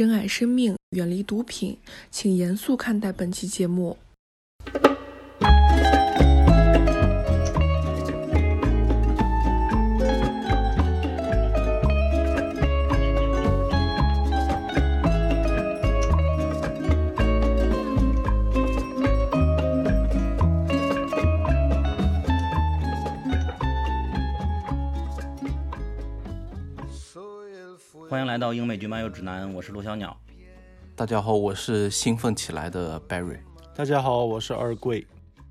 珍爱生命，远离毒品，请严肃看待本期节目。来到英美剧漫游指南，我是陆小鸟。大家好，我是兴奋起来的 Barry。大家好，我是二贵。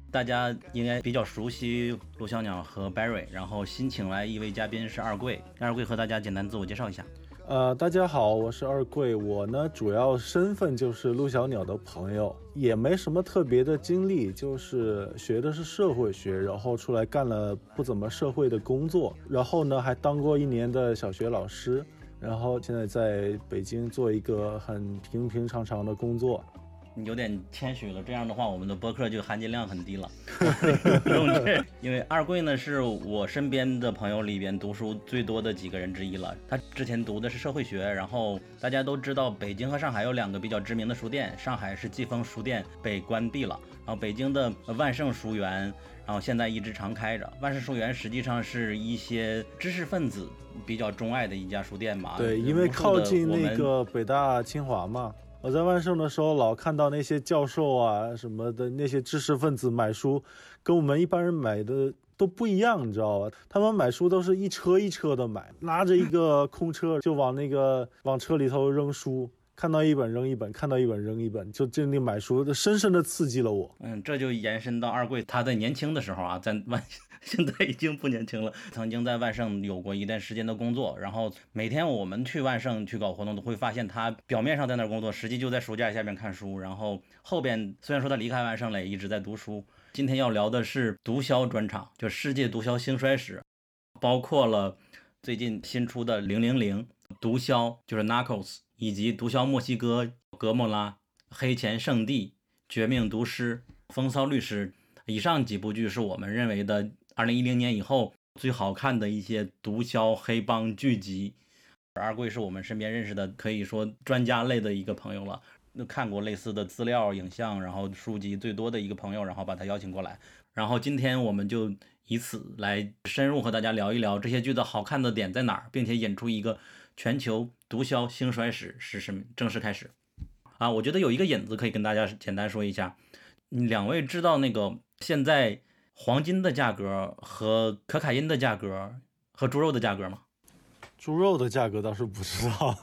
大家应该比较熟悉陆小鸟和 Barry，然后新请来一位嘉宾是二贵。二贵和大家简单自我介绍一下。呃，大家好，我是二贵。我呢，主要身份就是陆小鸟的朋友，也没什么特别的经历，就是学的是社会学，然后出来干了不怎么社会的工作，然后呢，还当过一年的小学老师。然后现在在北京做一个很平平常常的工作，你有点谦虚了。这样的话，我们的播客就含金量很低了。不用这因为二贵呢是我身边的朋友里边读书最多的几个人之一了。他之前读的是社会学，然后大家都知道北京和上海有两个比较知名的书店，上海是季风书店被关闭了，然后北京的万盛书园。然后现在一直常开着。万盛书园实际上是一些知识分子比较钟爱的一家书店吧。对，因为靠近那个北大清华嘛。我在万盛的时候，老看到那些教授啊什么的那些知识分子买书，跟我们一般人买的都不一样，你知道吧？他们买书都是一车一车的买，拿着一个空车就往那个往车里头扔书。看到一本扔一本，看到一本扔一本，就经历买书，深深的刺激了我。嗯，这就延伸到二贵，他在年轻的时候啊，在万 现在已经不年轻了，曾经在万盛有过一段时间的工作。然后每天我们去万盛去搞活动，都会发现他表面上在那儿工作，实际就在书架下面看书。然后后边虽然说他离开万盛了，也一直在读书。今天要聊的是毒枭专场，就世界毒枭兴衰史，包括了最近新出的零零零毒枭，就是 Narcos。以及《毒枭墨西哥》《格莫拉》《黑钱圣地》《绝命毒师》《风骚律师》以上几部剧是我们认为的2010年以后最好看的一些毒枭黑帮剧集。二贵是我们身边认识的可以说专家类的一个朋友了，看过类似的资料、影像，然后书籍最多的一个朋友，然后把他邀请过来。然后今天我们就以此来深入和大家聊一聊这些剧的好看的点在哪儿，并且引出一个。全球毒枭兴衰史是什么？正式开始啊！我觉得有一个引子可以跟大家简单说一下。两位知道那个现在黄金的价格和可卡因的价格和猪肉的价格吗？猪肉的价格倒是不知道，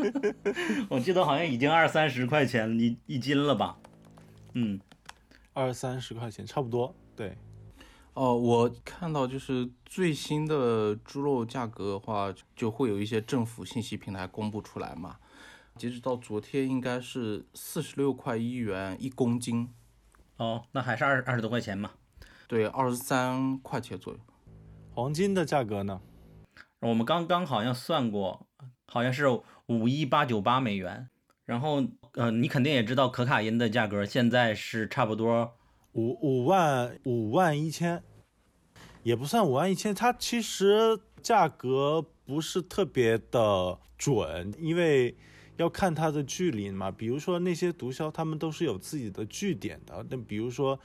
我记得好像已经二三十块钱一一斤了吧？嗯，二三十块钱差不多，对。哦，我看到就是最新的猪肉价格的话，就会有一些政府信息平台公布出来嘛。截止到昨天，应该是四十六块一元一公斤。哦，那还是二二十多块钱嘛？对，二十三块钱左右。黄金的价格呢？我们刚刚好像算过，好像是五一八九八美元。然后，呃，你肯定也知道可卡因的价格现在是差不多。五五万五万一千，也不算五万一千，它其实价格不是特别的准，因为要看它的距离嘛。比如说那些毒枭，他们都是有自己的据点的。那比如说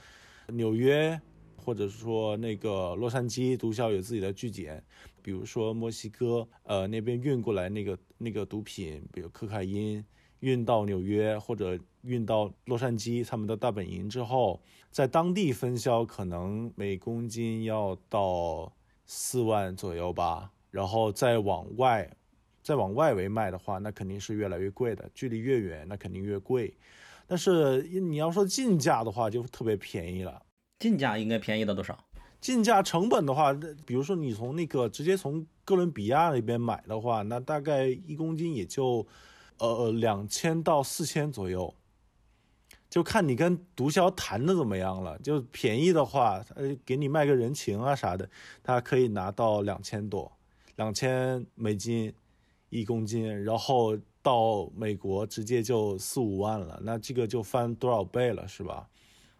纽约，或者说那个洛杉矶，毒枭有自己的据点。比如说墨西哥，呃，那边运过来那个那个毒品，比如可卡因。运到纽约或者运到洛杉矶，他们的大本营之后，在当地分销，可能每公斤要到四万左右吧。然后再往外，再往外围卖的话，那肯定是越来越贵的。距离越远，那肯定越贵。但是你要说进价的话，就特别便宜了。进价应该便宜到多少？进价成本的话，比如说你从那个直接从哥伦比亚那边买的话，那大概一公斤也就。呃，两千到四千左右，就看你跟毒枭谈的怎么样了。就便宜的话，呃，给你卖个人情啊啥的，他可以拿到两千多，两千美金一公斤，然后到美国直接就四五万了，那这个就翻多少倍了，是吧？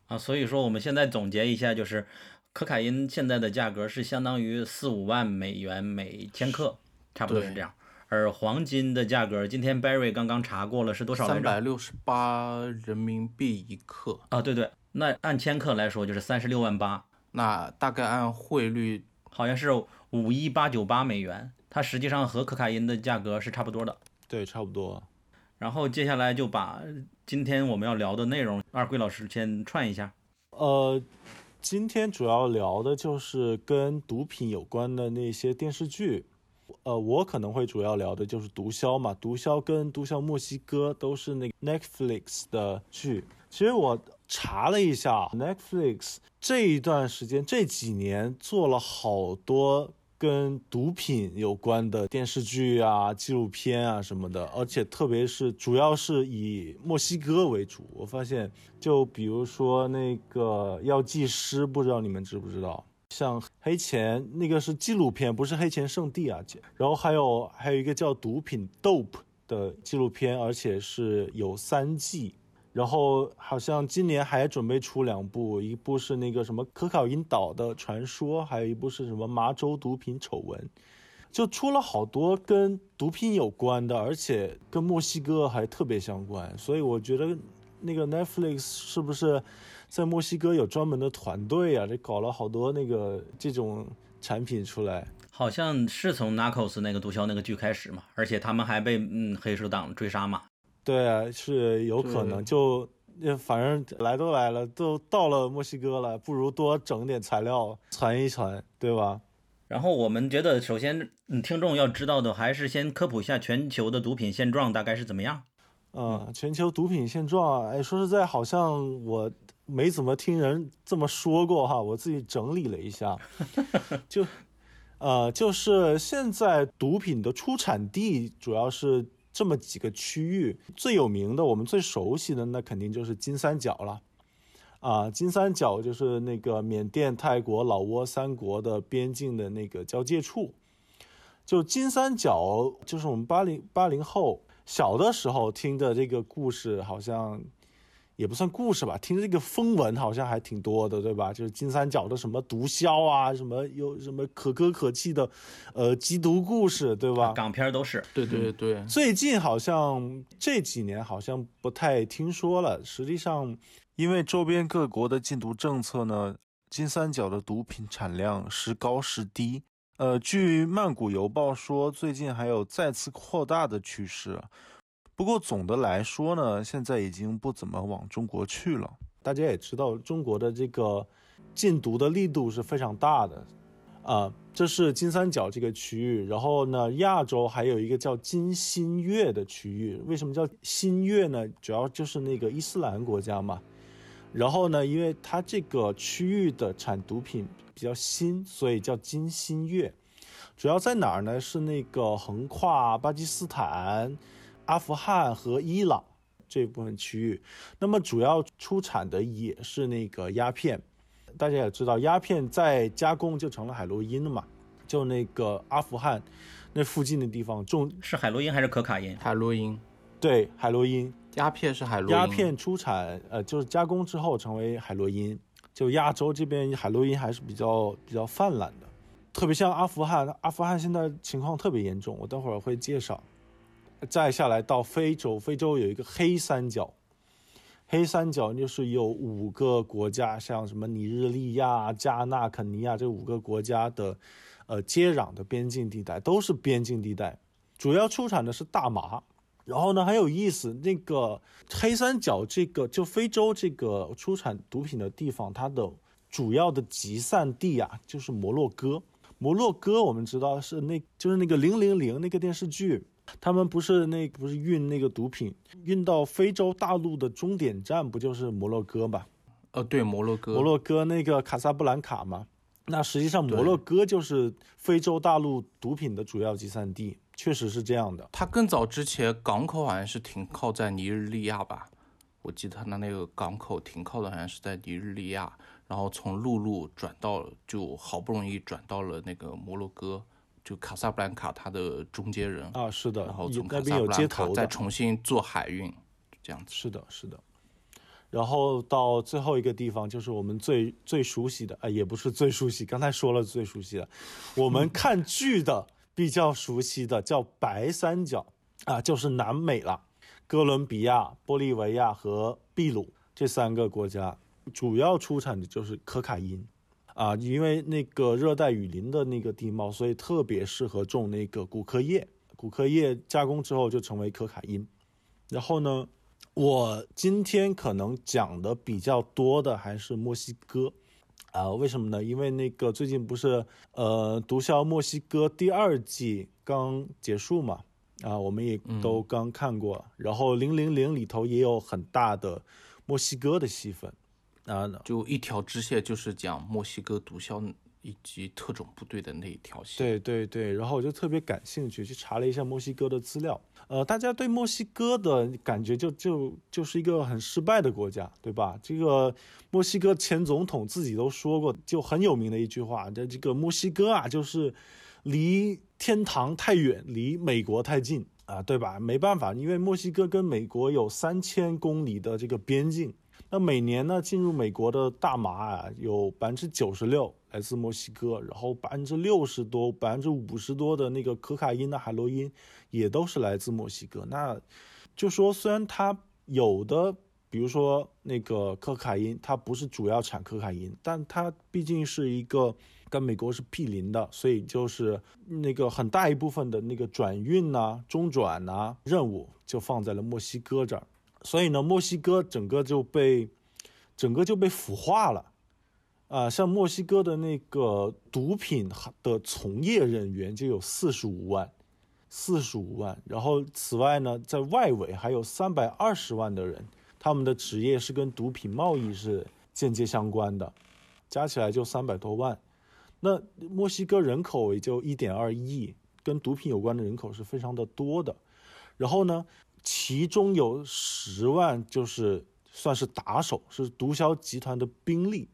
啊，所以说我们现在总结一下，就是可卡因现在的价格是相当于四五万美元每千克，差不多是这样。而黄金的价格，今天 Barry 刚刚查过了是多少来三百？六十八人民币一克，啊，对对，那按千克来说就是三十六万八，那大概按汇率好像是五一八九八美元，它实际上和可卡因的价格是差不多的。对，差不多。然后接下来就把今天我们要聊的内容，二贵老师先串一下。呃，今天主要聊的就是跟毒品有关的那些电视剧。呃，我可能会主要聊的就是《毒枭》嘛，《毒枭》跟《毒枭墨西哥》都是那 Netflix 的剧。其实我查了一下，Netflix 这一段时间这几年做了好多跟毒品有关的电视剧啊、纪录片啊什么的，而且特别是主要是以墨西哥为主。我发现，就比如说那个《药剂师》，不知道你们知不知道？像黑钱那个是纪录片，不是黑钱圣地啊姐。然后还有还有一个叫《毒品 Dope》的纪录片，而且是有三季。然后好像今年还准备出两部，一部是那个什么可考因岛的传说，还有一部是什么麻州毒品丑闻，就出了好多跟毒品有关的，而且跟墨西哥还特别相关。所以我觉得那个 Netflix 是不是在墨西哥有专门的团队啊？这搞了好多那个这种产品出来。好像是从 Narcos 那个毒枭那个剧开始嘛，而且他们还被嗯黑手党追杀嘛。对啊，是有可能就，呃反正来都来了，都到了墨西哥了，不如多整点材料传一传，对吧？然后我们觉得，首先，嗯，听众要知道的还是先科普一下全球的毒品现状大概是怎么样。嗯，全球毒品现状，哎，说实在，好像我没怎么听人这么说过哈，我自己整理了一下，就，呃，就是现在毒品的出产地主要是。这么几个区域最有名的，我们最熟悉的那肯定就是金三角了，啊，金三角就是那个缅甸、泰国、老挝三国的边境的那个交界处。就金三角，就是我们八零八零后小的时候听的这个故事，好像。也不算故事吧，听这个风闻好像还挺多的，对吧？就是金三角的什么毒枭啊，什么有什么可歌可泣的，呃，缉毒故事，对吧？港片都是。对对对。最近好像这几年好像不太听说了。实际上，因为周边各国的禁毒政策呢，金三角的毒品产量时高时低。呃，据曼谷邮报说，最近还有再次扩大的趋势。不过总的来说呢，现在已经不怎么往中国去了。大家也知道，中国的这个禁毒的力度是非常大的，啊，这是金三角这个区域。然后呢，亚洲还有一个叫金新月的区域。为什么叫新月呢？主要就是那个伊斯兰国家嘛。然后呢，因为它这个区域的产毒品比较新，所以叫金新月。主要在哪儿呢？是那个横跨巴基斯坦。阿富汗和伊朗这部分区域，那么主要出产的也是那个鸦片。大家也知道，鸦片再加工就成了海洛因了嘛。就那个阿富汗那附近的地方种是海洛因还是可卡因？海洛因，对，海洛因。鸦片是海洛因。鸦片出产，呃，就是加工之后成为海洛因。就亚洲这边海洛因还是比较比较泛滥的，特别像阿富汗，阿富汗现在情况特别严重，我等会儿会介绍。再下来到非洲，非洲有一个黑三角，黑三角就是有五个国家，像什么尼日利亚、加纳、肯尼亚这五个国家的，呃，接壤的边境地带都是边境地带，主要出产的是大麻。然后呢，很有意思，那个黑三角这个就非洲这个出产毒品的地方，它的主要的集散地啊，就是摩洛哥。摩洛哥我们知道是那，就是那个零零零那个电视剧。他们不是那不是运那个毒品运到非洲大陆的终点站不就是摩洛哥吗？呃，对，摩洛哥，摩洛哥那个卡萨布兰卡嘛。那实际上摩洛哥就是非洲大陆毒品的主要集散地，确实是这样的。它更早之前港口好像是停靠在尼日利亚吧？我记得它的那个港口停靠的好像是在尼日利亚，然后从陆路转到，就好不容易转到了那个摩洛哥。就卡萨布兰卡，它的中间人啊，是的，然后从那边有接头，再重新做海运，这样子。是的，是的。然后到最后一个地方，就是我们最最熟悉的，啊，也不是最熟悉，刚才说了最熟悉的，我们看剧的比较熟悉的叫白三角啊，就是南美了，哥伦比亚、玻利维亚和秘鲁这三个国家，主要出产的就是可卡因啊，因为那个热带雨林的那个地貌，所以特别适合种那个古柯叶，古柯叶加工之后就成为可卡因。然后呢，我今天可能讲的比较多的还是墨西哥。啊，为什么呢？因为那个最近不是呃《毒枭墨西哥》第二季刚结束嘛，啊，我们也都刚看过。然后《零零零》里头也有很大的墨西哥的戏份，啊，就一条支线就是讲墨西哥毒枭以及特种部队的那一条线。对对对，然后我就特别感兴趣，去查了一下墨西哥的资料。呃，大家对墨西哥的感觉就就就是一个很失败的国家，对吧？这个墨西哥前总统自己都说过，就很有名的一句话，这这个墨西哥啊，就是离天堂太远，离美国太近啊，对吧？没办法，因为墨西哥跟美国有三千公里的这个边境。那每年呢，进入美国的大麻啊，有百分之九十六来自墨西哥，然后百分之六十多、百分之五十多的那个可卡因的海洛因，也都是来自墨西哥。那就说，虽然它有的，比如说那个可卡因，它不是主要产可卡因，但它毕竟是一个跟美国是毗邻的，所以就是那个很大一部分的那个转运呐、中转呐任务就放在了墨西哥这儿。所以呢，墨西哥整个就被，整个就被腐化了，啊，像墨西哥的那个毒品的从业人员就有四十五万，四十五万。然后此外呢，在外围还有三百二十万的人，他们的职业是跟毒品贸易是间接相关的，加起来就三百多万。那墨西哥人口也就一点二亿，跟毒品有关的人口是非常的多的。然后呢？其中有十万就是算是打手，是毒枭集团的兵力，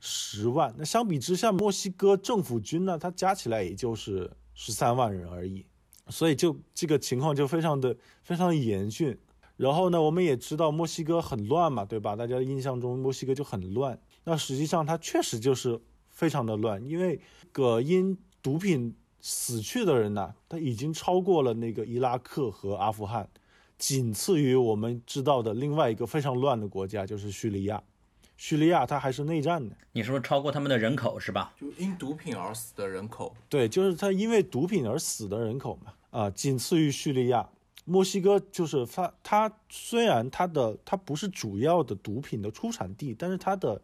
十万。那相比之下，墨西哥政府军呢，它加起来也就是十三万人而已，所以就这个情况就非常的非常的严峻。然后呢，我们也知道墨西哥很乱嘛，对吧？大家印象中墨西哥就很乱。那实际上它确实就是非常的乱，因为个因毒品死去的人呢，他已经超过了那个伊拉克和阿富汗。仅次于我们知道的另外一个非常乱的国家就是叙利亚，叙利亚它还是内战的。你是不是超过他们的人口是吧？就因毒品而死的人口，对，就是他因为毒品而死的人口嘛。啊，仅次于叙利亚，墨西哥就是它，它虽然它的它不是主要的毒品的出产地，但是它的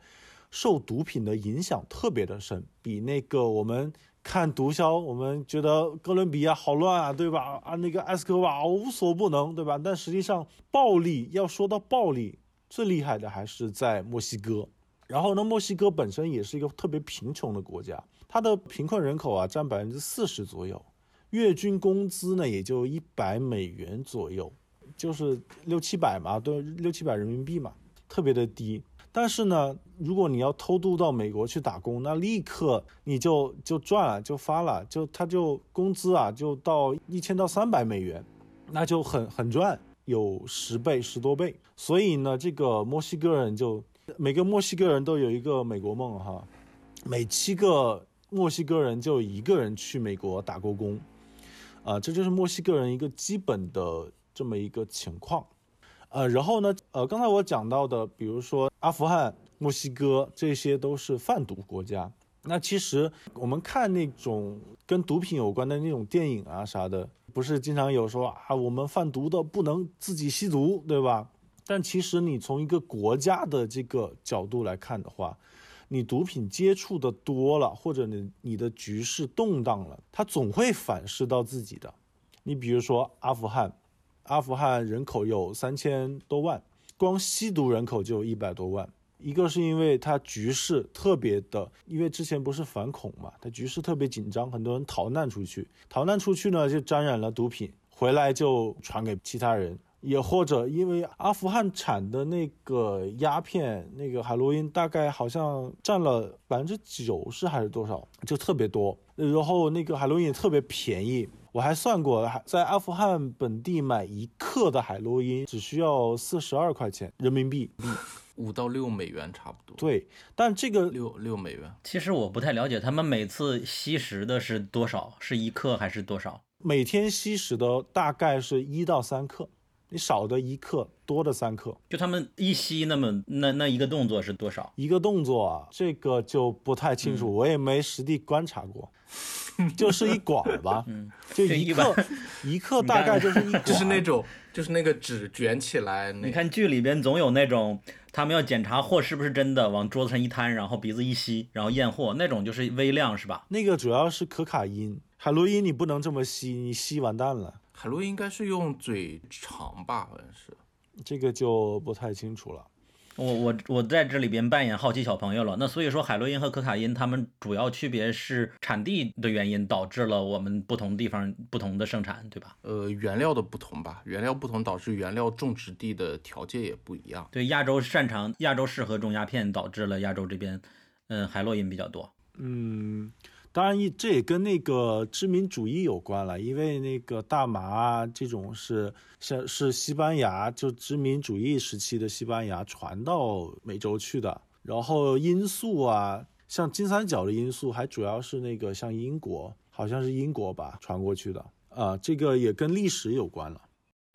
受毒品的影响特别的深，比那个我们。看毒枭，我们觉得哥伦比亚好乱啊，对吧？啊，那个埃斯科瓦无所不能，对吧？但实际上，暴力要说到暴力，最厉害的还是在墨西哥。然后呢，墨西哥本身也是一个特别贫穷的国家，它的贫困人口啊占百分之四十左右，月均工资呢也就一百美元左右，就是六七百嘛，对六七百人民币嘛，特别的低。但是呢，如果你要偷渡到美国去打工，那立刻你就就赚了，就发了，就他就工资啊，就到一千到三百美元，那就很很赚，有十倍十多倍。所以呢，这个墨西哥人就每个墨西哥人都有一个美国梦哈，每七个墨西哥人就一个人去美国打过工，啊，这就是墨西哥人一个基本的这么一个情况。呃，然后呢，呃，刚才我讲到的，比如说阿富汗、墨西哥，这些都是贩毒国家。那其实我们看那种跟毒品有关的那种电影啊啥的，不是经常有说啊，我们贩毒的不能自己吸毒，对吧？但其实你从一个国家的这个角度来看的话，你毒品接触的多了，或者你你的局势动荡了，它总会反噬到自己的。你比如说阿富汗。阿富汗人口有三千多万，光吸毒人口就有一百多万。一个是因为它局势特别的，因为之前不是反恐嘛，它局势特别紧张，很多人逃难出去，逃难出去呢就沾染了毒品，回来就传给其他人。也或者因为阿富汗产的那个鸦片，那个海洛因大概好像占了百分之九十还是多少，就特别多。然后那个海洛因也特别便宜。我还算过，在阿富汗本地买一克的海洛因只需要四十二块钱人民币。五到六美元差不多。，对，但这个六六美元。其实我不太了解他们每次吸食的是多少，是一克还是多少？每天吸食的大概是一到三克，你少的一克，多的三克。就他们一吸那么那那一个动作是多少？一个动作啊，这个就不太清楚，我也没实地观察过，就 是一管儿吧，就一 这一克，一克 大概就是一管，就是那种，就是那个纸卷起来你看剧里边总有那种他们要检查货是不是真的，往桌子上一摊，然后鼻子一吸，然后验货，那种就是微量是吧？那个主要是可卡因，海洛因你不能这么吸，你吸完蛋了，海洛因应该是用嘴尝吧，好像是。这个就不太清楚了。我我我在这里边扮演好奇小朋友了。那所以说，海洛因和可卡因它们主要区别是产地的原因导致了我们不同地方不同的生产，对吧？呃，原料的不同吧，原料不同导致原料种植地的条件也不一样。对，亚洲擅长亚洲适合种鸦片，导致了亚洲这边，嗯，海洛因比较多。嗯，当然，这也跟那个殖民主义有关了，因为那个大麻啊这种是是是西班牙就殖民主义时期的西班牙传到美洲去的，然后罂粟啊，像金三角的罂粟还主要是那个像英国，好像是英国吧传过去的啊，这个也跟历史有关了。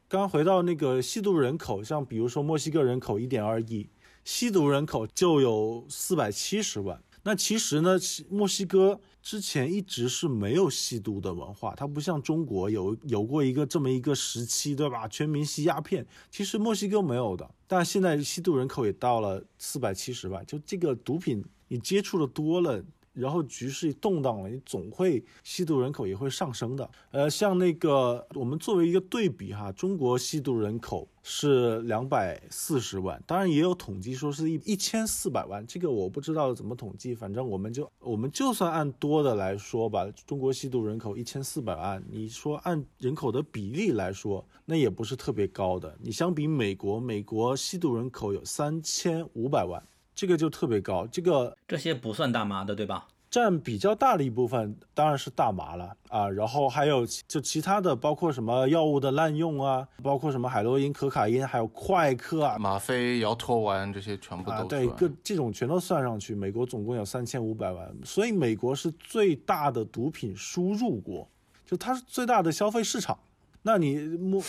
刚回到那个吸毒人口，像比如说墨西哥人口一点二亿，吸毒人口就有四百七十万。那其实呢，墨西哥之前一直是没有吸毒的文化，它不像中国有有过一个这么一个时期，对吧？全民吸鸦片，其实墨西哥没有的。但现在吸毒人口也到了四百七十万，就这个毒品你接触的多了。然后局势动荡了，你总会吸毒人口也会上升的。呃，像那个我们作为一个对比哈，中国吸毒人口是两百四十万，当然也有统计说是一一千四百万，这个我不知道怎么统计，反正我们就我们就算按多的来说吧，中国吸毒人口一千四百万，你说按人口的比例来说，那也不是特别高的。你相比美国，美国吸毒人口有三千五百万。这个就特别高，这个这些不算大麻的，对吧？占比较大的一部分当然是大麻了啊，然后还有就其他的，包括什么药物的滥用啊，包括什么海洛因、可卡因，还有快克啊、吗啡、摇头丸这些全部都啊，对，各这种全都算上去，美国总共有三千五百万，所以美国是最大的毒品输入国，就它是最大的消费市场。那你墨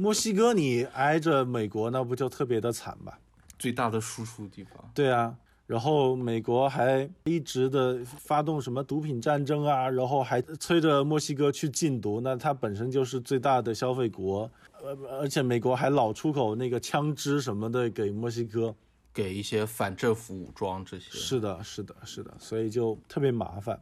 墨 西哥你挨着美国，那不就特别的惨吧？最大的输出地方。对啊，然后美国还一直的发动什么毒品战争啊，然后还催着墨西哥去禁毒，那它本身就是最大的消费国，呃，而且美国还老出口那个枪支什么的给墨西哥。给一些反政府武装这些。是的，是的，是的，所以就特别麻烦。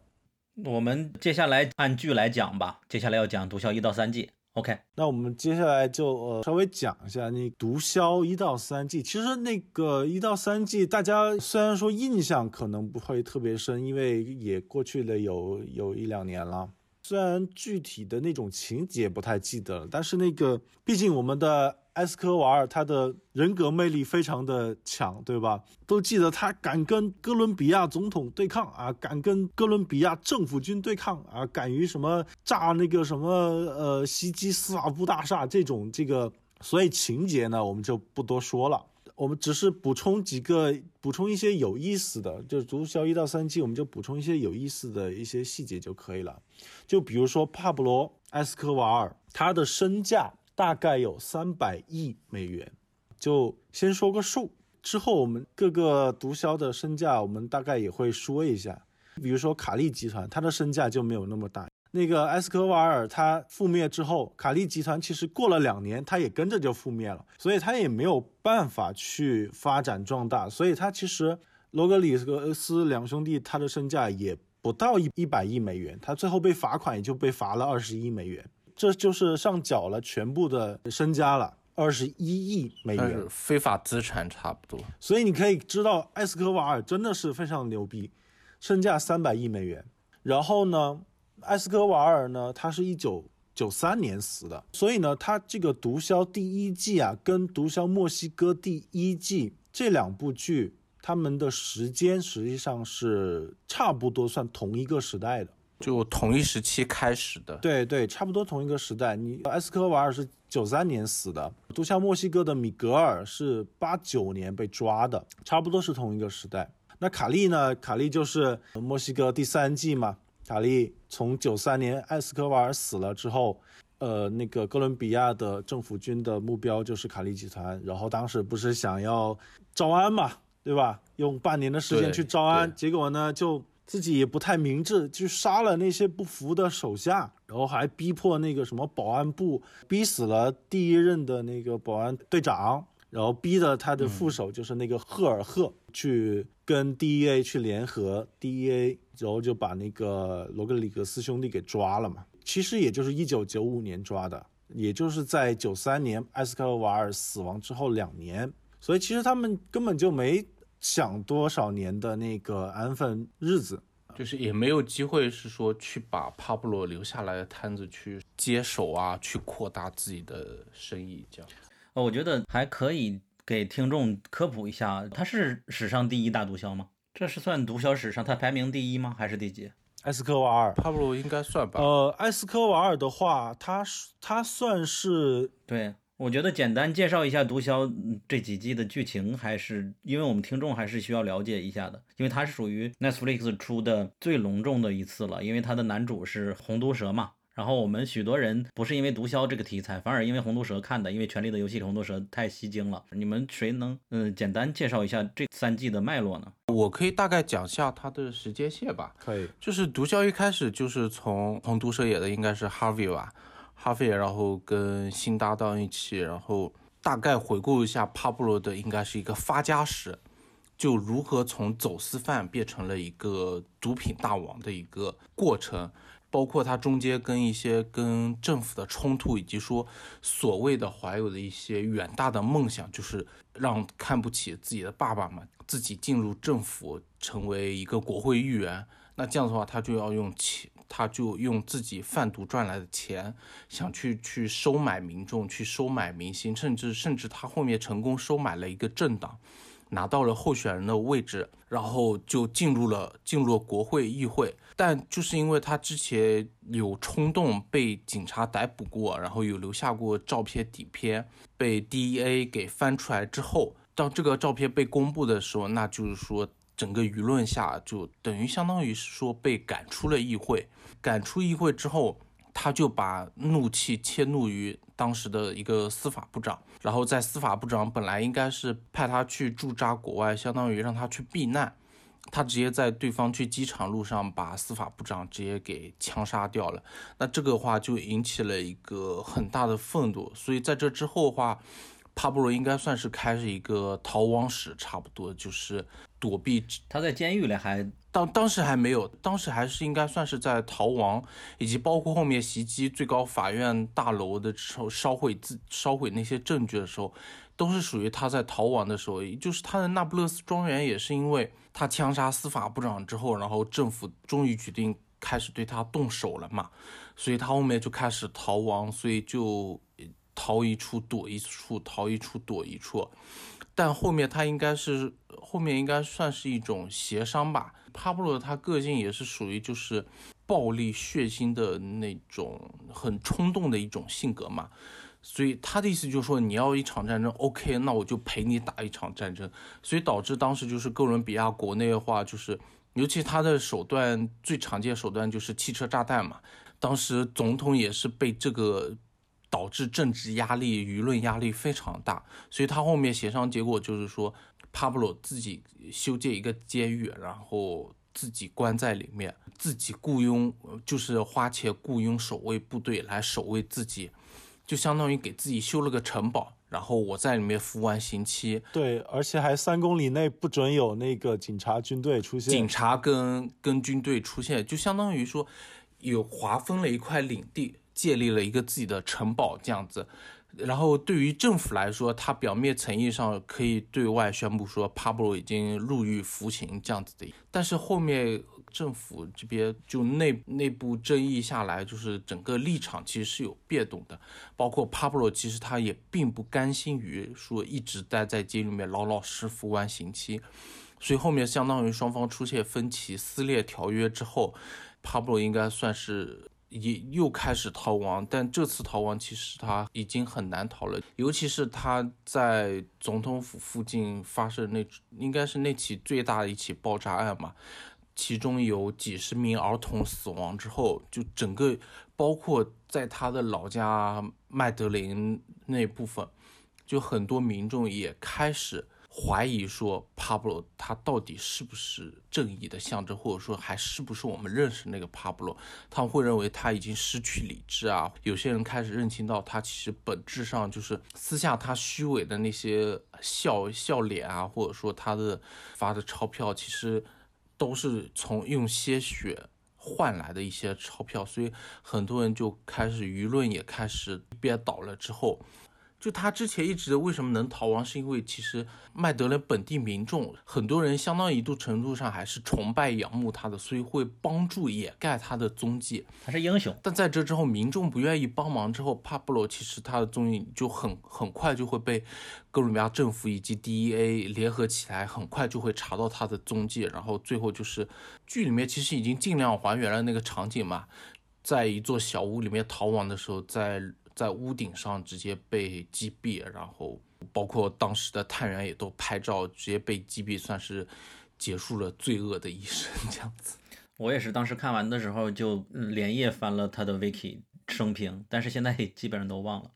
我们接下来按剧来讲吧，接下来要讲《毒枭》一到三季。OK，那我们接下来就呃稍微讲一下那毒枭一到三季。其实那个一到三季，大家虽然说印象可能不会特别深，因为也过去了有有一两年了。虽然具体的那种情节不太记得了，但是那个毕竟我们的埃斯科瓦尔他的人格魅力非常的强，对吧？都记得他敢跟哥伦比亚总统对抗啊，敢跟哥伦比亚政府军对抗啊，敢于什么炸那个什么呃袭击司法部大厦这种这个，所以情节呢我们就不多说了。我们只是补充几个，补充一些有意思的，就是毒枭一到三季，我们就补充一些有意思的一些细节就可以了。就比如说帕布罗·埃斯科瓦尔，他的身价大概有三百亿美元，就先说个数。之后我们各个毒枭的身价，我们大概也会说一下。比如说卡利集团，它的身价就没有那么大。那个埃斯科瓦尔他覆灭之后，卡利集团其实过了两年，他也跟着就覆灭了，所以他也没有办法去发展壮大，所以他其实罗格里格斯两兄弟他的身价也不到一一百亿美元，他最后被罚款也就被罚了二十亿美元，这就是上缴了全部的身家了，二十一亿美元，非法资产差不多。所以你可以知道埃斯科瓦尔真的是非常牛逼，身价三百亿美元。然后呢，埃斯科瓦尔呢，他是一九九三年死的，所以呢，他这个《毒枭》第一季啊，跟《毒枭墨西哥》第一季这两部剧，他们的时间实际上是差不多算同一个时代的。就同一时期开始的。对对，差不多同一个时代。你埃斯科瓦尔是九三年死的，毒枭墨西哥的米格尔是八九年被抓的，差不多是同一个时代。那卡利呢？卡利就是墨西哥第三季嘛。卡利从九三年埃斯科瓦尔死了之后，呃，那个哥伦比亚的政府军的目标就是卡利集团，然后当时不是想要招安嘛，对吧？用半年的时间去招安，结果呢就。自己也不太明智，就杀了那些不服的手下，然后还逼迫那个什么保安部，逼死了第一任的那个保安队长，然后逼的他的副手就是那个赫尔赫去跟 DEA 去联合 DEA，然后就把那个罗格里格斯兄弟给抓了嘛。其实也就是一九九五年抓的，也就是在九三年埃斯科瓦尔死亡之后两年，所以其实他们根本就没。想多少年的那个安分日子，就是也没有机会是说去把帕布罗留下来的摊子去接手啊，去扩大自己的生意这样。哦，我觉得还可以给听众科普一下，他是史上第一大毒枭吗？这是算毒枭史上他排名第一吗？还是第几？埃斯科瓦尔，帕布罗应该算吧。呃，埃斯科瓦尔的话，他他算是对。我觉得简单介绍一下《毒枭》这几季的剧情，还是因为我们听众还是需要了解一下的，因为它是属于 Netflix 出的最隆重的一次了，因为它的男主是红毒蛇嘛。然后我们许多人不是因为《毒枭》这个题材，反而因为红毒蛇看的，因为《权力的游戏》里红毒蛇太吸睛了。你们谁能嗯简单介绍一下这三季的脉络呢？我可以大概讲下它的时间线吧。可以，就是《毒枭》一开始就是从红毒蛇演的应该是 Harvey 吧。哈菲，然后跟新搭档一起，然后大概回顾一下帕布罗的，应该是一个发家史，就如何从走私犯变成了一个毒品大王的一个过程，包括他中间跟一些跟政府的冲突，以及说所谓的怀有的一些远大的梦想，就是让看不起自己的爸爸们，自己进入政府成为一个国会议员，那这样的话他就要用钱。他就用自己贩毒赚来的钱，想去去收买民众，去收买民心，甚至甚至他后面成功收买了一个政党，拿到了候选人的位置，然后就进入了进入了国会议会。但就是因为他之前有冲动被警察逮捕过，然后有留下过照片底片，被 DEA 给翻出来之后，当这个照片被公布的时候，那就是说整个舆论下就等于相当于是说被赶出了议会。赶出议会之后，他就把怒气迁怒于当时的一个司法部长，然后在司法部长本来应该是派他去驻扎国外，相当于让他去避难，他直接在对方去机场路上把司法部长直接给枪杀掉了。那这个话就引起了一个很大的愤怒，所以在这之后的话，帕布罗应该算是开始一个逃亡史，差不多就是躲避。他在监狱里还。当当时还没有，当时还是应该算是在逃亡，以及包括后面袭击最高法院大楼的时候烧毁自烧毁那些证据的时候，都是属于他在逃亡的时候。就是他的那不勒斯庄园也是因为他枪杀司法部长之后，然后政府终于决定开始对他动手了嘛，所以他后面就开始逃亡，所以就逃一处躲一处，逃一处躲一处。但后面他应该是后面应该算是一种协商吧。帕布罗他个性也是属于就是暴力血腥的那种很冲动的一种性格嘛，所以他的意思就是说你要一场战争，OK，那我就陪你打一场战争，所以导致当时就是哥伦比亚国内的话，就是尤其他的手段最常见手段就是汽车炸弹嘛，当时总统也是被这个导致政治压力、舆论压力非常大，所以他后面协商结果就是说。帕布罗自己修建一个监狱，然后自己关在里面，自己雇佣，就是花钱雇佣守卫部队来守卫自己，就相当于给自己修了个城堡，然后我在里面服完刑期。对，而且还三公里内不准有那个警察、军队出现。警察跟跟军队出现，就相当于说有划分了一块领地，建立了一个自己的城堡这样子。然后对于政府来说，他表面层意上可以对外宣布说帕布罗已经入狱服刑这样子的，但是后面政府这边就内内部争议下来，就是整个立场其实是有变动的。包括帕布罗其实他也并不甘心于说一直待在监狱里面老老实服完刑期，所以后面相当于双方出现分歧撕裂条约之后，帕布罗应该算是也又开始逃亡，但这次逃亡其实他已经很难逃了，尤其是他在总统府附近发生那应该是那起最大的一起爆炸案嘛，其中有几十名儿童死亡之后，就整个包括在他的老家麦德林那部分，就很多民众也开始。怀疑说帕布罗他到底是不是正义的象征，或者说还是不是我们认识那个帕布罗？他们会认为他已经失去理智啊。有些人开始认清到他其实本质上就是私下他虚伪的那些笑笑脸啊，或者说他的发的钞票，其实都是从用鲜血换来的一些钞票。所以很多人就开始舆论也开始憋倒了之后。就他之前一直为什么能逃亡，是因为其实麦德林本地民众很多人相当一度程度上还是崇拜仰慕他的，所以会帮助掩盖他的踪迹。他是英雄，但在这之后，民众不愿意帮忙之后，帕布罗其实他的踪影就很很快就会被哥伦比亚政府以及 DEA 联合起来，很快就会查到他的踪迹。然后最后就是剧里面其实已经尽量还原了那个场景嘛，在一座小屋里面逃亡的时候，在。在屋顶上直接被击毙，然后包括当时的探员也都拍照，直接被击毙，算是结束了罪恶的一生。这样子，我也是当时看完的时候就连夜翻了他的 wiki 生平，但是现在基本上都忘了。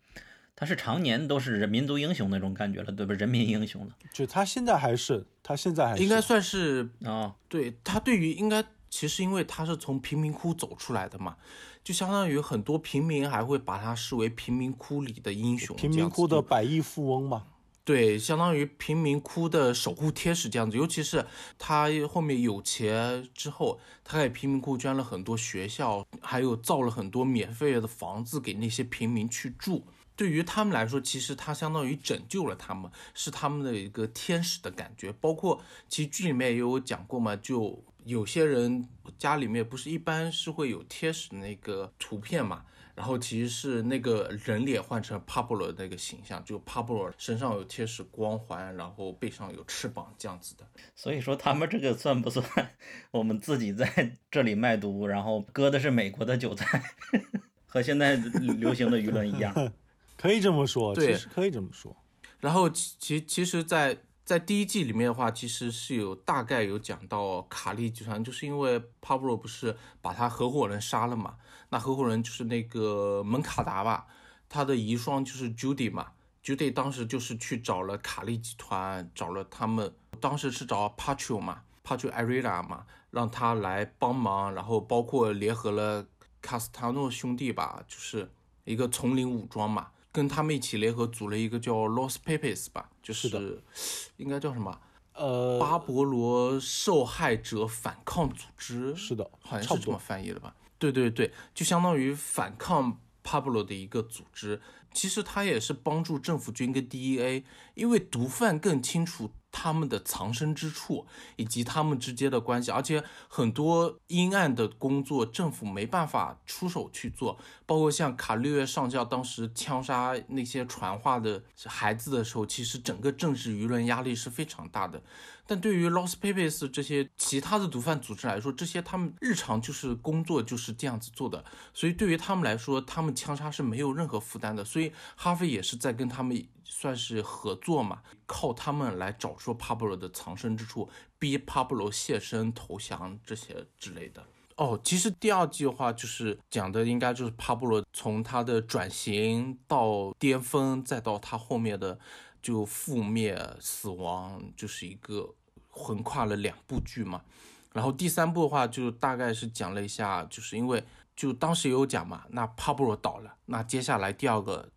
他是常年都是人民族英雄那种感觉了，对吧？人民英雄了。就他现在还是，他现在还应该算是啊。对他对于应该其实因为他是从贫民窟走出来的嘛。就相当于很多平民还会把他视为贫民窟里的英雄，贫民窟的百亿富翁嘛。对，相当于贫民窟的守护天使这样子。尤其是他后面有钱之后，他给贫民窟捐了很多学校，还有造了很多免费的房子给那些平民去住。对于他们来说，其实他相当于拯救了他们，是他们的一个天使的感觉。包括其实剧里面也有讲过嘛，就。有些人家里面不是一般是会有贴使那个图片嘛，然后其实是那个人脸换成帕布罗那个形象，就帕布罗身上有贴使光环，然后背上有翅膀这样子的。所以说他们这个算不算我们自己在这里卖毒，然后割的是美国的韭菜，和现在流行的舆论一样？可以这么说，对，可以这么说。然后其其其实，在。在第一季里面的话，其实是有大概有讲到卡利集团，就是因为帕布罗不是把他合伙人杀了嘛？那合伙人就是那个门卡达吧，他的遗孀就是 Judy 嘛，Judy 当时就是去找了卡利集团，找了他们，当时是找 Patro 嘛，Patro Arena 嘛，让他来帮忙，然后包括联合了卡斯塔诺兄弟吧，就是一个丛林武装嘛。跟他们一起联合组了一个叫 Lost Papers 吧，就是应该叫什么？呃，巴勃罗受害者反抗组织。是的，好像是这么翻译的吧？对对对，就相当于反抗帕布罗的一个组织。其实他也是帮助政府军跟 DEA，因为毒贩更清楚。他们的藏身之处以及他们之间的关系，而且很多阴暗的工作政府没办法出手去做，包括像卡利约上校当时枪杀那些传话的孩子的时候，其实整个政治舆论压力是非常大的。但对于 Los Papers 这些其他的毒贩组织来说，这些他们日常就是工作就是这样子做的，所以对于他们来说，他们枪杀是没有任何负担的。所以哈菲也是在跟他们算是合作嘛，靠他们来找出帕布罗的藏身之处，逼帕布罗现身投降这些之类的。哦，其实第二季的话，就是讲的应该就是帕布罗从他的转型到巅峰，再到他后面的。就覆灭死亡就是一个横跨了两部剧嘛，然后第三部的话就大概是讲了一下，就是因为就当时也有讲嘛，那帕布罗倒了，那接下来第二个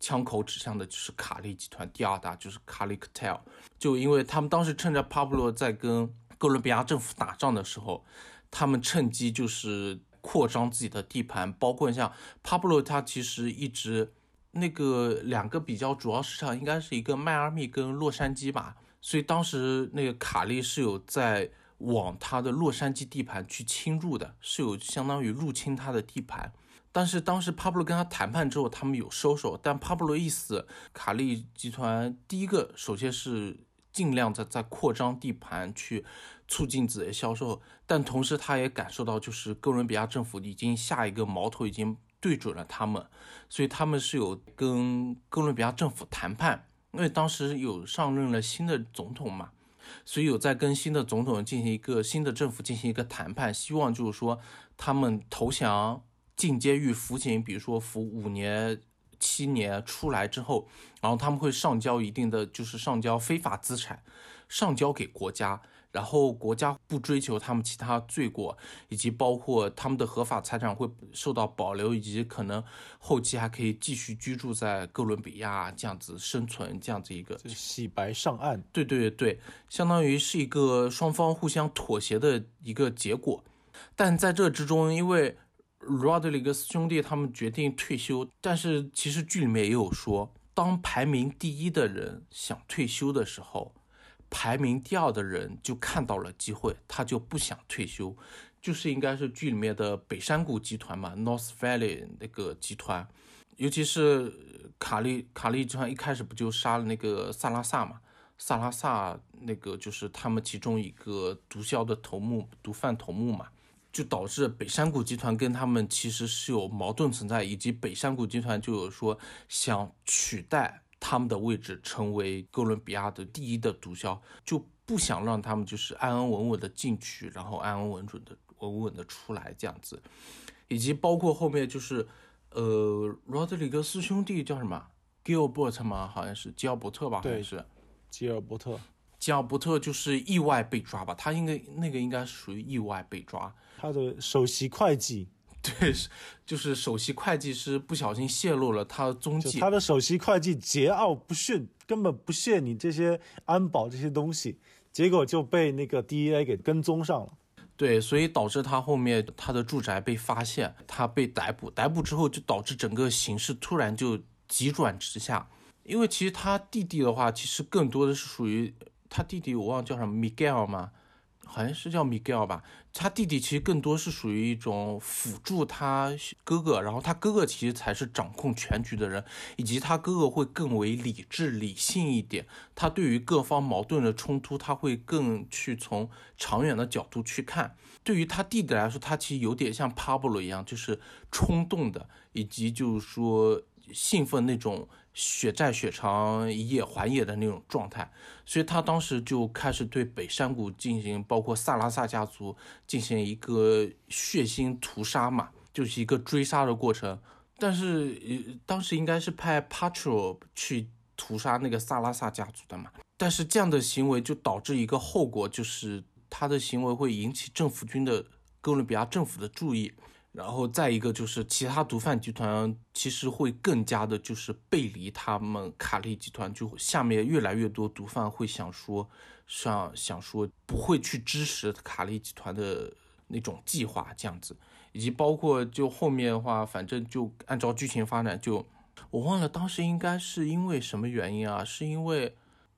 枪口指向的就是卡利集团，第二大就是卡利克泰尔，就因为他们当时趁着帕布罗在跟哥伦比亚政府打仗的时候，他们趁机就是扩张自己的地盘，包括像帕布罗他其实一直。那个两个比较主要市场应该是一个迈阿密跟洛杉矶吧，所以当时那个卡利是有在往他的洛杉矶地盘去侵入的，是有相当于入侵他的地盘。但是当时帕布罗跟他谈判之后，他们有收手。但帕布罗一死，卡利集团第一个首先是尽量在在扩张地盘去促进自己的销售，但同时他也感受到，就是哥伦比亚政府已经下一个矛头已经对准了他们，所以他们是有跟哥伦比亚政府谈判，因为当时有上任了新的总统嘛，所以有在跟新的总统进行一个新的政府进行一个谈判，希望就是说他们投降进监狱服刑，比如说服五年。七年出来之后，然后他们会上交一定的，就是上交非法资产，上交给国家，然后国家不追求他们其他罪过，以及包括他们的合法财产会受到保留，以及可能后期还可以继续居住在哥伦比亚这样子生存，这样子一个洗白上岸。对对对，相当于是一个双方互相妥协的一个结果，但在这之中，因为。罗德里格斯兄弟他们决定退休，但是其实剧里面也有说，当排名第一的人想退休的时候，排名第二的人就看到了机会，他就不想退休，就是应该是剧里面的北山谷集团嘛，North Valley 那个集团，尤其是卡利卡利集团一开始不就杀了那个萨拉萨嘛，萨拉萨那个就是他们其中一个毒枭的头目，毒贩头目嘛。就导致北山谷集团跟他们其实是有矛盾存在，以及北山谷集团就有说想取代他们的位置，成为哥伦比亚的第一的毒枭，就不想让他们就是安安稳稳的进去，然后安安稳准的稳稳的出来这样子，以及包括后面就是，呃，罗德里格斯兄弟叫什么吉尔伯特吗？好像是吉尔伯特吧？对，是吉尔伯特。吉尔伯特就是意外被抓吧？他应该那个应该属于意外被抓。他的首席会计，对，就是首席会计师不小心泄露了他的踪迹。他的首席会计桀骜不驯，根本不屑你这些安保这些东西，结果就被那个 DEA 给跟踪上了。对，所以导致他后面他的住宅被发现，他被逮捕。逮捕之后就导致整个形势突然就急转直下，因为其实他弟弟的话，其实更多的是属于。他弟弟我忘了叫什么，Miguel 吗？好像是叫 Miguel 吧。他弟弟其实更多是属于一种辅助他哥哥，然后他哥哥其实才是掌控全局的人，以及他哥哥会更为理智理性一点。他对于各方矛盾的冲突，他会更去从长远的角度去看。对于他弟弟来说，他其实有点像 Pablo 一样，就是冲动的，以及就是说兴奋那种。血债血偿一夜还野的那种状态，所以他当时就开始对北山谷进行，包括萨拉萨家族进行一个血腥屠杀嘛，就是一个追杀的过程。但是呃，当时应该是派 Patro 去屠杀那个萨拉萨家族的嘛，但是这样的行为就导致一个后果，就是他的行为会引起政府军的哥伦比亚政府的注意。然后再一个就是其他毒贩集团其实会更加的，就是背离他们卡利集团，就下面越来越多毒贩会想说，想想说不会去支持卡利集团的那种计划这样子，以及包括就后面的话，反正就按照剧情发展，就我忘了当时应该是因为什么原因啊？是因为，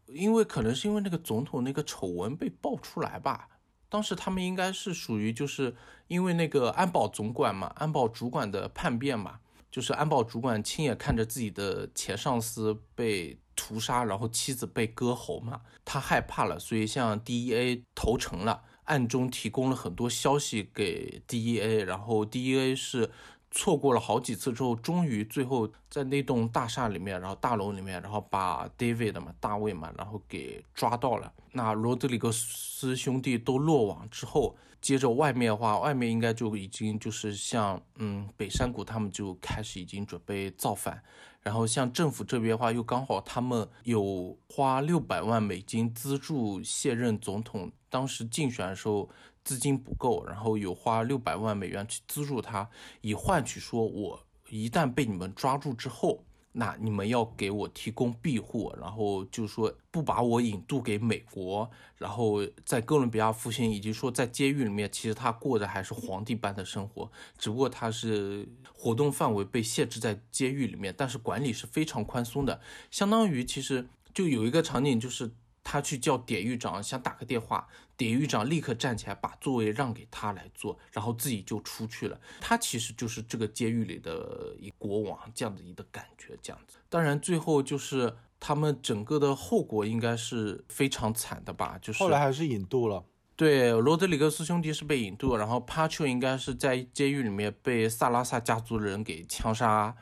因为可能是因为那个总统那个丑闻被爆出来吧。当时他们应该是属于，就是因为那个安保总管嘛，安保主管的叛变嘛，就是安保主管亲眼看着自己的前上司被屠杀，然后妻子被割喉嘛，他害怕了，所以向 DEA 投诚了，暗中提供了很多消息给 DEA，然后 DEA 是。错过了好几次之后，终于最后在那栋大厦里面，然后大楼里面，然后把 David 嘛，大卫嘛，然后给抓到了。那罗德里格斯兄弟都落网之后，接着外面的话，外面应该就已经就是像嗯北山谷他们就开始已经准备造反。然后像政府这边的话，又刚好他们有花六百万美金资助卸任总统，当时竞选的时候。资金不够，然后有花六百万美元去资助他，以换取说，我一旦被你们抓住之后，那你们要给我提供庇护，然后就说不把我引渡给美国，然后在哥伦比亚服刑，以及说在监狱里面，其实他过的还是皇帝般的生活，只不过他是活动范围被限制在监狱里面，但是管理是非常宽松的，相当于其实就有一个场景就是。他去叫典狱长，想打个电话，典狱长立刻站起来，把座位让给他来坐，然后自己就出去了。他其实就是这个监狱里的一国王这样的一个感觉，这样子。当然，最后就是。他们整个的后果应该是非常惨的吧？就是后来还是引渡了。对，罗德里格斯兄弟是被引渡，然后帕丘应该是在监狱里面被萨拉萨家族的人给枪杀，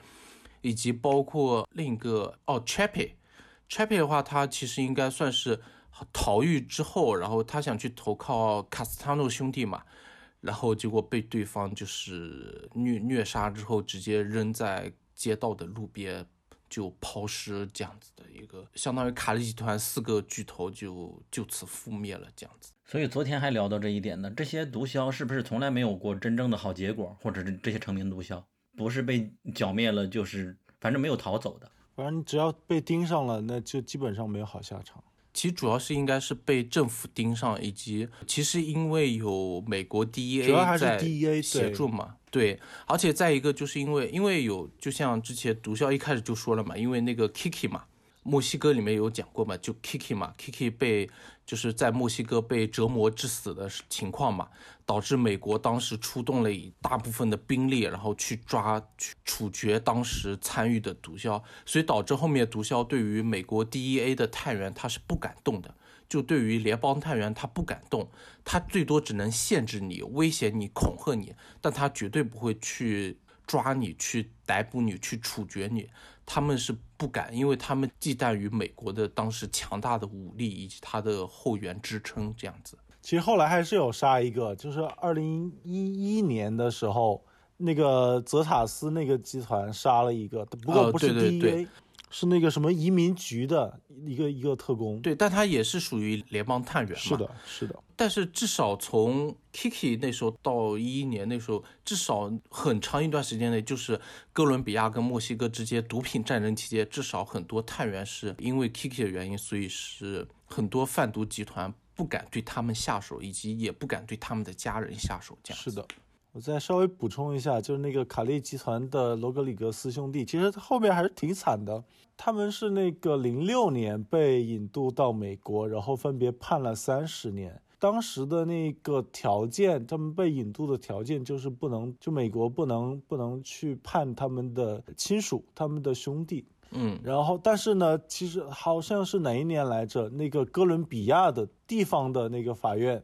以及包括另一个哦 c h a p p y c h a p p y 的话，他其实应该算是逃狱之后，然后他想去投靠卡斯塔诺兄弟嘛，然后结果被对方就是虐虐杀之后，直接扔在街道的路边。就抛尸这样子的一个，相当于卡利集团四个巨头就就此覆灭了这样子。所以昨天还聊到这一点呢，这些毒枭是不是从来没有过真正的好结果，或者是这些成名毒枭不是被剿灭了，就是反正没有逃走的。反正你只要被盯上了，那就基本上没有好下场。其实主要是应该是被政府盯上，以及其实因为有美国 DEA 在协助嘛。对，而且再一个就是因为，因为有，就像之前毒枭一开始就说了嘛，因为那个 Kiki 嘛，墨西哥里面有讲过嘛，就 Kiki 嘛，Kiki 被就是在墨西哥被折磨致死的情况嘛，导致美国当时出动了一大部分的兵力，然后去抓去处决当时参与的毒枭，所以导致后面毒枭对于美国 DEA 的探员他是不敢动的。就对于联邦探员，他不敢动，他最多只能限制你、威胁你、恐吓你，但他绝对不会去抓你、去逮捕你、去处决你。他们是不敢，因为他们忌惮于美国的当时强大的武力以及他的后援支撑。这样子，其实后来还是有杀一个，就是二零一一年的时候，那个泽塔斯那个集团杀了一个，不过不是 DEA。是那个什么移民局的一个一个特工，对，但他也是属于联邦探员嘛。是的，是的。但是至少从 Kiki 那时候到一一年那时候，至少很长一段时间内，就是哥伦比亚跟墨西哥之间毒品战争期间，至少很多探员是因为 Kiki 的原因，所以是很多贩毒集团不敢对他们下手，以及也不敢对他们的家人下手。这样是的。我再稍微补充一下，就是那个卡利集团的罗格里格斯兄弟，其实后面还是挺惨的。他们是那个零六年被引渡到美国，然后分别判了三十年。当时的那个条件，他们被引渡的条件就是不能，就美国不能不能去判他们的亲属、他们的兄弟。嗯，然后但是呢，其实好像是哪一年来着？那个哥伦比亚的地方的那个法院。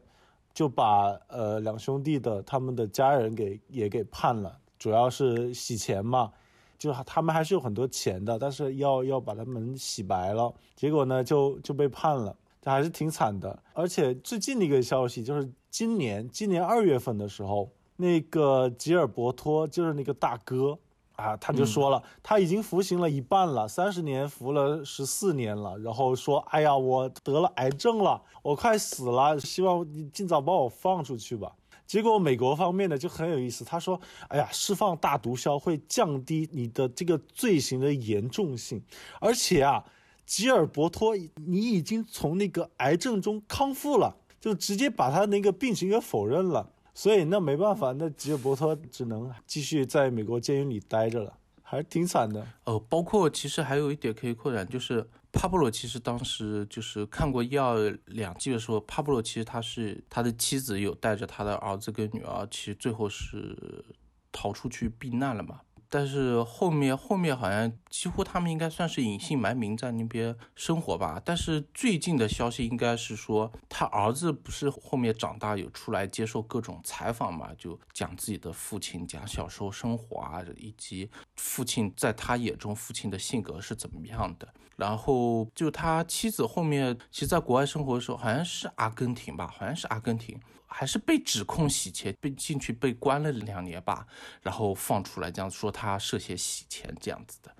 就把呃两兄弟的他们的家人给也给判了，主要是洗钱嘛，就他们还是有很多钱的，但是要要把他们洗白了，结果呢就就被判了，这还是挺惨的。而且最近的一个消息就是今年今年二月份的时候，那个吉尔伯托就是那个大哥。啊，他就说了，他已经服刑了一半了，三十年服了十四年了，然后说，哎呀，我得了癌症了，我快死了，希望你尽早把我放出去吧。结果美国方面呢就很有意思，他说，哎呀，释放大毒枭会降低你的这个罪行的严重性，而且啊，吉尔伯托，你已经从那个癌症中康复了，就直接把他那个病情给否认了。所以那没办法，那吉尔伯托只能继续在美国监狱里待着了，还是挺惨的。呃，包括其实还有一点可以扩展，就是帕布罗其实当时就是看过一二两季的时候，帕布罗其实他是他的妻子有带着他的儿子跟女儿，其实最后是逃出去避难了嘛。但是后面后面好像几乎他们应该算是隐姓埋名在那边生活吧。但是最近的消息应该是说，他儿子不是后面长大有出来接受各种采访嘛，就讲自己的父亲，讲小时候生活啊，以及父亲在他眼中父亲的性格是怎么样的。然后就他妻子后面其实在国外生活的时候，好像是阿根廷吧，好像是阿根廷。还是被指控洗钱，被进去被关了两年吧，然后放出来，这样说他涉嫌洗钱这样子的。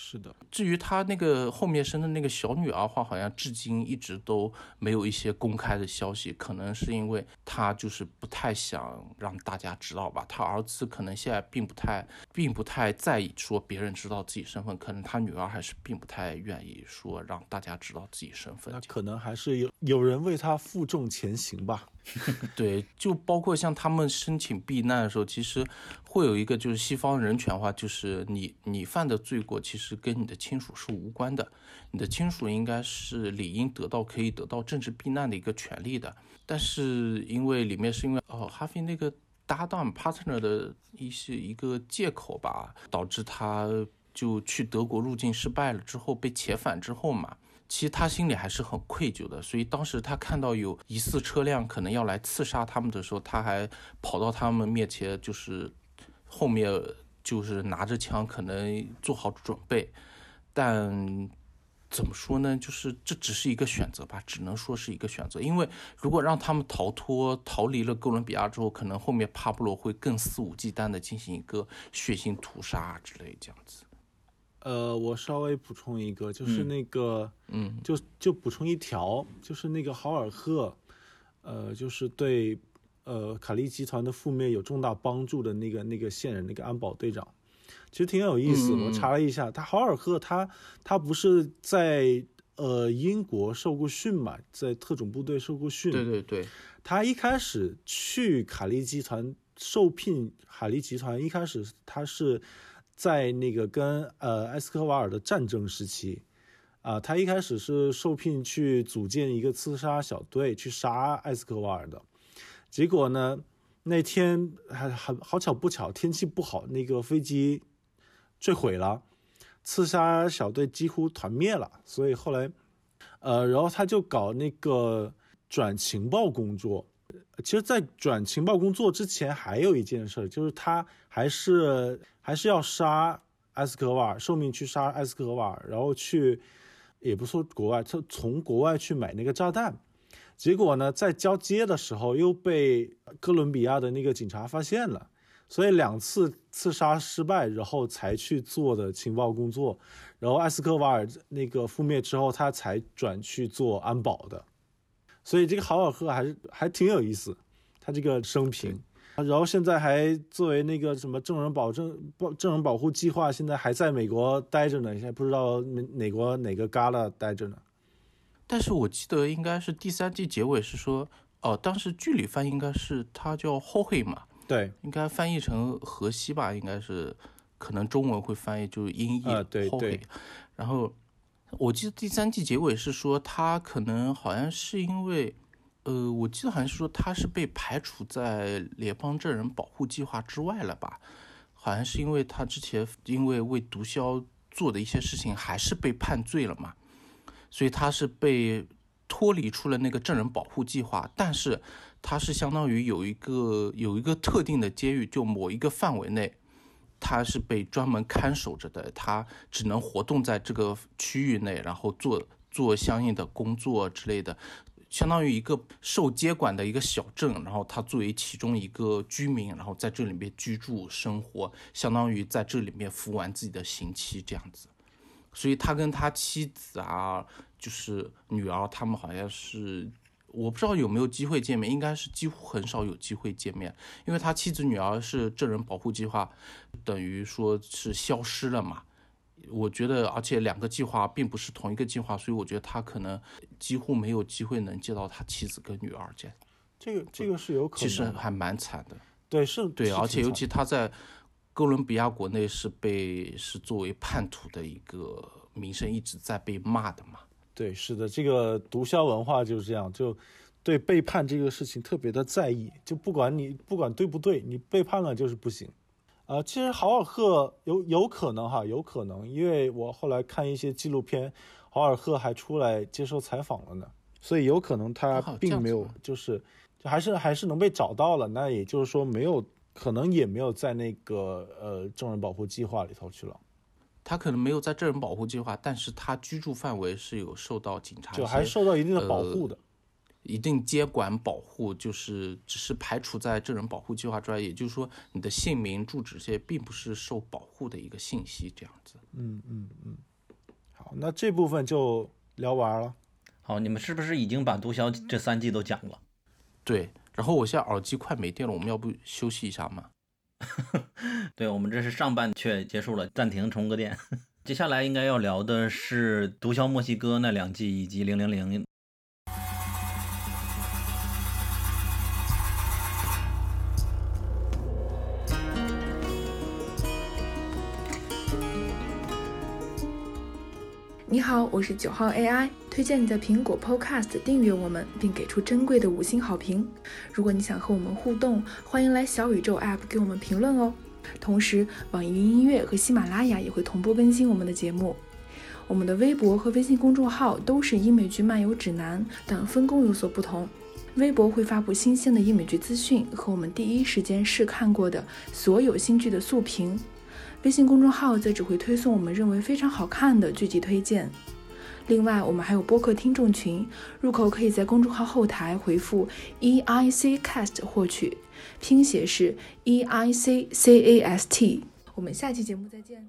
是的，至于他那个后面生的那个小女儿话，好像至今一直都没有一些公开的消息，可能是因为他就是不太想让大家知道吧。他儿子可能现在并不太，并不太在意说别人知道自己身份，可能他女儿还是并不太愿意说让大家知道自己身份。那可能还是有有人为他负重前行吧。对，就包括像他们申请避难的时候，其实会有一个就是西方人权化，就是你你犯的罪过其实跟你的亲属是无关的，你的亲属应该是理应得到可以得到政治避难的一个权利的。但是因为里面是因为哦哈菲那个搭档 partner 的一些一个借口吧，导致他。就去德国入境失败了之后被遣返之后嘛，其实他心里还是很愧疚的。所以当时他看到有疑似车辆可能要来刺杀他们的时候，他还跑到他们面前，就是后面就是拿着枪，可能做好准备。但怎么说呢？就是这只是一个选择吧，只能说是一个选择。因为如果让他们逃脱、逃离了哥伦比亚之后，可能后面帕布罗会更肆无忌惮的进行一个血腥屠杀之类这样子。呃，我稍微补充一个，就是那个，嗯，就就补充一条，就是那个豪尔赫，呃，就是对呃卡利集团的覆灭有重大帮助的那个那个线人，那个安保队长。其实挺有意思，我查了一下，他豪尔赫他他不是在呃英国受过训嘛，在特种部队受过训。对对对，他一开始去卡利集团受聘，卡利集团一开始他是在那个跟呃埃斯科瓦尔的战争时期，啊，他一开始是受聘去组建一个刺杀小队去杀埃斯科瓦尔的，结果呢那天还很好巧不巧天气不好，那个飞机。坠毁了，刺杀小队几乎团灭了，所以后来，呃，然后他就搞那个转情报工作。其实，在转情报工作之前，还有一件事，就是他还是还是要杀埃斯科瓦尔，受命去杀埃斯科瓦尔，然后去，也不说国外，他从国外去买那个炸弹，结果呢，在交接的时候又被哥伦比亚的那个警察发现了。所以两次刺杀失败，然后才去做的情报工作，然后埃斯科瓦尔那个覆灭之后，他才转去做安保的。所以这个豪尔赫还是还挺有意思，他这个生平，然后现在还作为那个什么证人保证保证人保护计划，现在还在美国待着呢，现在不知道哪哪国哪个旮旯待着呢。但是我记得应该是第三季结尾是说，哦，当时剧里翻应该是他叫后黑嘛。对，应该翻译成河西吧，应该是，可能中文会翻译就是音译后黑。然后我记得第三季结尾是说他可能好像是因为，呃，我记得好像是说他是被排除在联邦证人保护计划之外了吧？好像是因为他之前因为为毒枭做的一些事情还是被判罪了嘛，所以他是被脱离出了那个证人保护计划，但是。他是相当于有一个有一个特定的监狱，就某一个范围内，他是被专门看守着的，他只能活动在这个区域内，然后做做相应的工作之类的，相当于一个受接管的一个小镇，然后他作为其中一个居民，然后在这里面居住生活，相当于在这里面服完自己的刑期这样子，所以他跟他妻子啊，就是女儿，他们好像是。我不知道有没有机会见面，应该是几乎很少有机会见面，因为他妻子女儿是证人保护计划，等于说是消失了嘛。我觉得，而且两个计划并不是同一个计划，所以我觉得他可能几乎没有机会能见到他妻子跟女儿见。这个这个是有可能，其实还蛮惨的。对，是，对，而且尤其他在哥伦比亚国内是被是作为叛徒的一个名声一直在被骂的嘛。对，是的，这个毒枭文化就是这样，就对背叛这个事情特别的在意，就不管你不管对不对，你背叛了就是不行。啊，其实豪尔赫有有可能哈，有可能，因为我后来看一些纪录片，豪尔赫还出来接受采访了呢，所以有可能他并没有，就是就还是还是能被找到了，那也就是说没有可能也没有在那个呃证人保护计划里头去了。他可能没有在证人保护计划，但是他居住范围是有受到警察就还受到一定的保护的，一定接管保护，就是只是排除在证人保护计划之外，也就是说你的姓名、住址这些并不是受保护的一个信息，这样子。嗯嗯嗯。好，那这部分就聊完了。好，你们是不是已经把毒枭这三季都讲了？对。然后我现在耳机快没电了，我们要不休息一下吗？对我们这是上半却结束了，暂停充个电。接下来应该要聊的是《毒枭墨西哥》那两季以及《零零零》。你好，我是九号 AI，推荐你在苹果 Podcast 订阅我们，并给出珍贵的五星好评。如果你想和我们互动，欢迎来小宇宙 App 给我们评论哦。同时，网易云音乐和喜马拉雅也会同步更新我们的节目。我们的微博和微信公众号都是英美剧漫游指南，但分工有所不同。微博会发布新鲜的英美剧资讯和我们第一时间试看过的所有新剧的速评，微信公众号则只会推送我们认为非常好看的剧集推荐。另外，我们还有播客听众群，入口可以在公众号后台回复 E I C Cast 获取，拼写是 E I C C A S T。我们下期节目再见。